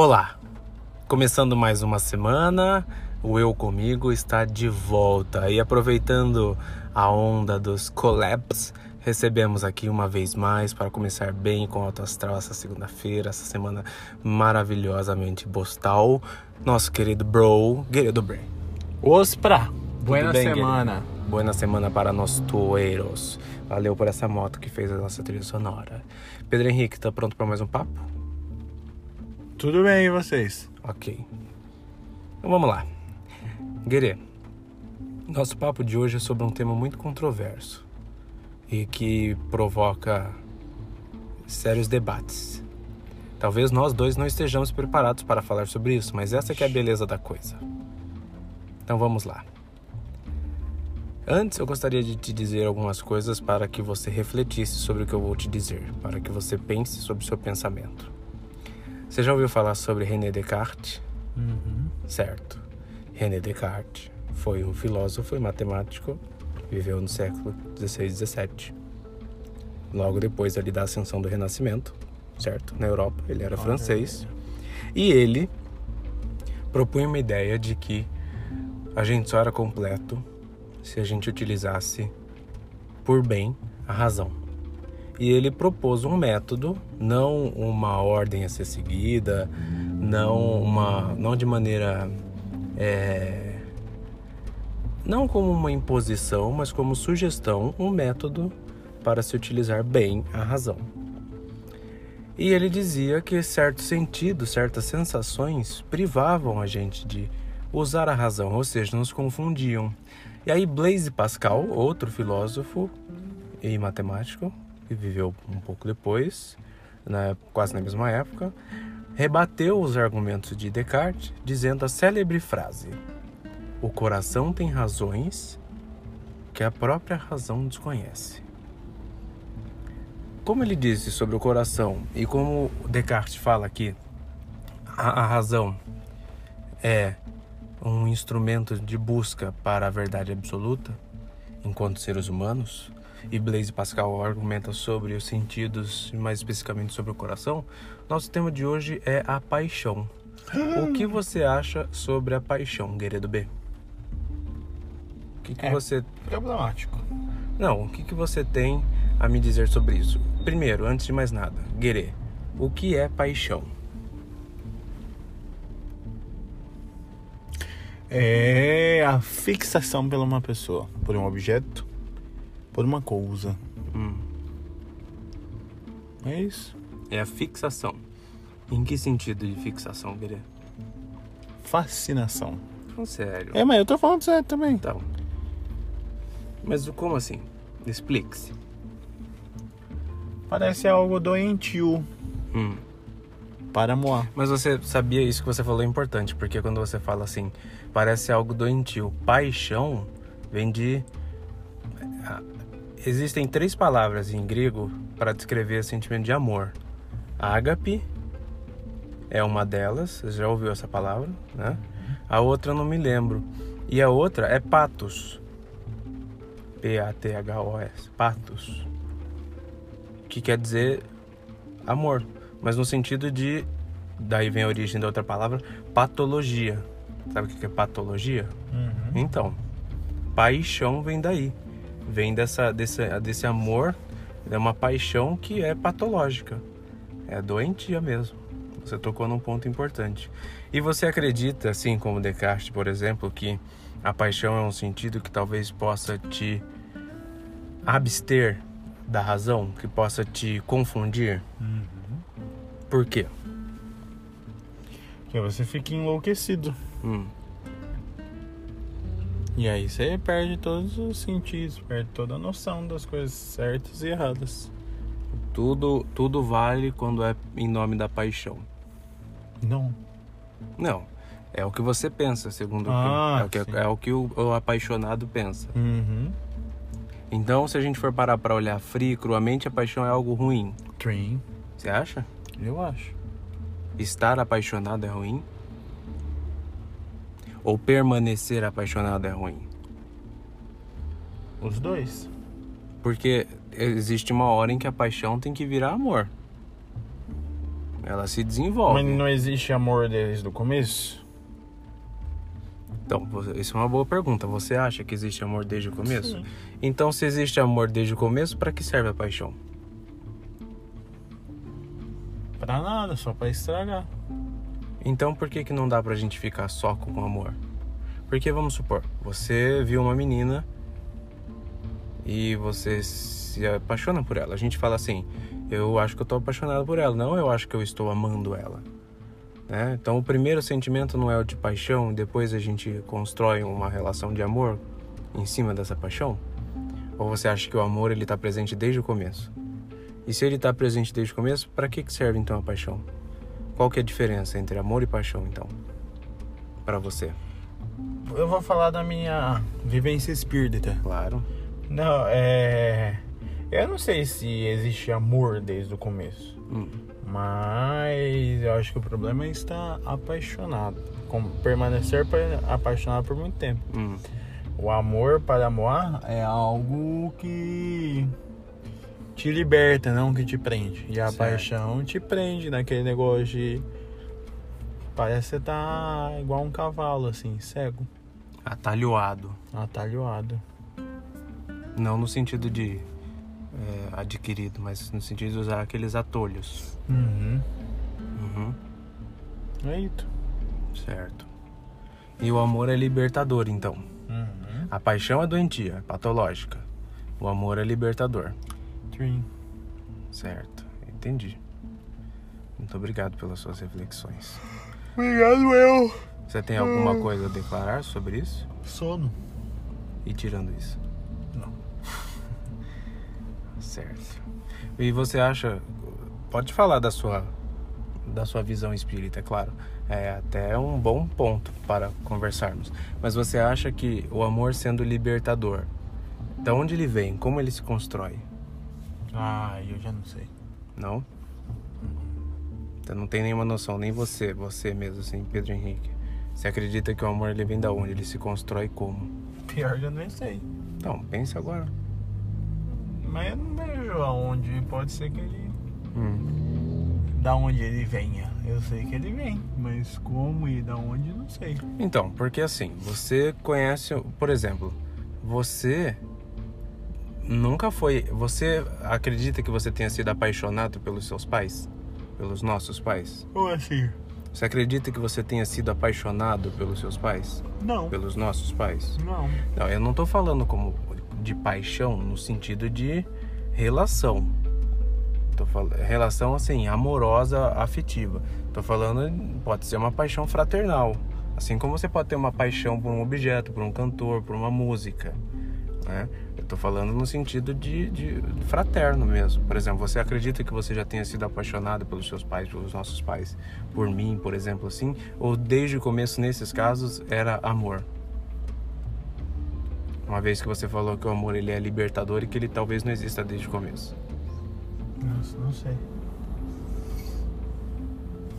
Olá! Começando mais uma semana, o Eu Comigo está de volta. E aproveitando a onda dos collabs, recebemos aqui uma vez mais para começar bem com Alto Astral essa segunda-feira, essa semana maravilhosamente bostal, nosso querido bro, querido Bray. Ospra! Boa semana! Boa semana para nós tueiros. Valeu por essa moto que fez a nossa trilha sonora. Pedro Henrique, tá pronto para mais um papo? Tudo bem, e vocês? Ok. Então vamos lá. Guerê, nosso papo de hoje é sobre um tema muito controverso e que provoca sérios debates. Talvez nós dois não estejamos preparados para falar sobre isso, mas essa é a beleza da coisa. Então vamos lá. Antes eu gostaria de te dizer algumas coisas para que você refletisse sobre o que eu vou te dizer, para que você pense sobre o seu pensamento. Você já ouviu falar sobre René Descartes? Uhum. Certo. René Descartes foi um filósofo e matemático, viveu no século 16 e 17. Logo depois ali da ascensão do Renascimento, certo? Na Europa, ele era francês. E ele propunha uma ideia de que a gente só era completo se a gente utilizasse por bem a razão e ele propôs um método, não uma ordem a ser seguida, não uma, não de maneira, é, não como uma imposição, mas como sugestão, um método para se utilizar bem a razão. E ele dizia que certos sentidos, certas sensações privavam a gente de usar a razão, ou seja, nos confundiam. E aí Blaise Pascal, outro filósofo e matemático, que viveu um pouco depois, quase na mesma época, rebateu os argumentos de Descartes, dizendo a célebre frase: O coração tem razões que a própria razão desconhece. Como ele disse sobre o coração e como Descartes fala aqui, a, a razão é um instrumento de busca para a verdade absoluta, enquanto seres humanos, e Blaise Pascal argumenta sobre os sentidos, mais especificamente sobre o coração, nosso tema de hoje é a paixão. O que você acha sobre a paixão, Guerreiro B? O que, que É. você. Problemático. Não, o que, que você tem a me dizer sobre isso? Primeiro, antes de mais nada, Guerê, o que é paixão? É a fixação por uma pessoa, por um objeto, por uma coisa. Hum, É isso. é a fixação. Em que sentido de fixação, Guerê? Fascinação. Não, sério. É, mas eu tô falando sério também. Então. Mas como assim? Explique-se. Parece algo doentio Hum. para moar. Mas você sabia isso que você falou é importante, porque quando você fala assim, parece algo doentio. Paixão vem de. Existem três palavras em grego para descrever sentimento de amor. Ágape é uma delas, você já ouviu essa palavra, né? A outra eu não me lembro. E a outra é patos. P-A-T-H-O-S. Patos. Que quer dizer amor. Mas no sentido de. Daí vem a origem da outra palavra, patologia. Sabe o que que é patologia? Então, paixão vem daí. Vem dessa, desse, desse amor, é uma paixão que é patológica. É doentia mesmo. Você tocou num ponto importante. E você acredita, assim como Descartes, por exemplo, que a paixão é um sentido que talvez possa te abster da razão, que possa te confundir? Por quê? Que você fica enlouquecido. Hum. E aí você perde todos os sentidos, perde toda a noção das coisas certas e erradas. Tudo, tudo vale quando é em nome da paixão. Não. Não. É o que você pensa, segundo Ah, o que, é, o que sim. é o que o, o apaixonado pensa. Uhum. Então, se a gente for parar para olhar frio cruamente, a paixão é algo ruim. Train. Você acha? Eu acho. Estar apaixonado é ruim? Ou permanecer apaixonado é ruim? Os dois. Porque existe uma hora em que a paixão tem que virar amor. Ela se desenvolve. Mas não existe amor desde o começo? Então, isso é uma boa pergunta. Você acha que existe amor desde o começo? Sim. Então, se existe amor desde o começo, para que serve a paixão? Pra nada, só pra estragar. Então, por que que não dá pra gente ficar só com o amor? Porque vamos supor, você viu uma menina e você se apaixona por ela. A gente fala assim: "Eu acho que eu tô apaixonado por ela", não eu acho que eu estou amando ela. Né? Então, o primeiro sentimento não é o de paixão, depois a gente constrói uma relação de amor em cima dessa paixão? Ou você acha que o amor ele tá presente desde o começo? E se ele tá presente desde o começo, para que que serve então a paixão? Qual que é a diferença entre amor e paixão, então? Para você? Eu vou falar da minha vivência espírita. Claro. Não, é. Eu não sei se existe amor desde o começo. Hum. Mas eu acho que o problema é estar apaixonado. Com, permanecer pa- apaixonado por muito tempo. Hum. O amor para amar é algo que te liberta, não que te prende. E a Certo. paixão te prende naquele negócio de. Parece que você tá igual um cavalo, assim, cego, Atalhoado. atalhoado. Não no sentido de é, adquirido, mas no sentido de usar aqueles atolhos. Uhum. Uhum. É isso. Certo. E o amor é libertador, então. Uhum. A paixão é doentia, é patológica. O amor é libertador. Dream. Certo. Entendi. Muito obrigado pelas suas reflexões. Obrigado, eu. Você tem alguma coisa a declarar sobre isso? Sono. E tirando isso? Não. Certo. E você acha. Pode falar da sua, da sua visão espírita, é claro. É até um bom ponto para conversarmos. Mas você acha que o amor sendo libertador, da onde ele vem? Como ele se constrói? Ah, eu já não sei. Não? Você não tem nenhuma noção, nem você, você mesmo, assim, Pedro Henrique. Você acredita que o amor ele vem da onde? Ele se constrói como? Pior eu nem sei. Então, pense agora. Mas eu não vejo aonde pode ser que ele. Hum. Da onde ele venha. Eu sei que ele vem, mas como e da onde não sei. Então, porque assim, você conhece, por exemplo, você nunca foi. Você acredita que você tenha sido apaixonado pelos seus pais? Pelos nossos pais? Ou assim? Você acredita que você tenha sido apaixonado pelos seus pais? Não. Pelos nossos pais? Não. Não, eu não tô falando como de paixão no sentido de relação. Tô falando relação assim, amorosa, afetiva. Tô falando pode ser uma paixão fraternal, assim como você pode ter uma paixão por um objeto, por um cantor, por uma música, né? Eu tô falando no sentido de, de fraterno mesmo. Por exemplo, você acredita que você já tenha sido apaixonado pelos seus pais, pelos nossos pais, por mim, por exemplo, assim? Ou desde o começo, nesses casos, era amor? Uma vez que você falou que o amor ele é libertador e que ele talvez não exista desde o começo. Nossa, não sei.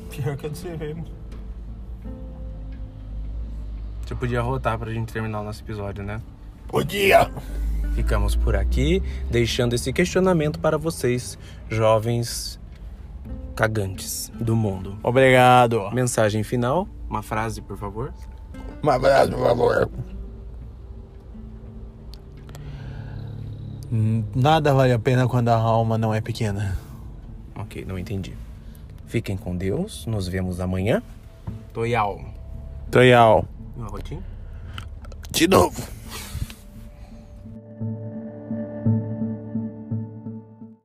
Pior que eu sei mesmo. Você podia rotar pra gente terminar o nosso episódio, né? Podia! Ficamos por aqui, deixando esse questionamento para vocês, jovens cagantes do mundo. Obrigado. Mensagem final, uma frase, por favor. Um abraço, por favor. Nada vale a pena quando a alma não é pequena. Ok, não entendi. Fiquem com Deus, nos vemos amanhã. Toial. Toyal. Uma rotinha? De novo.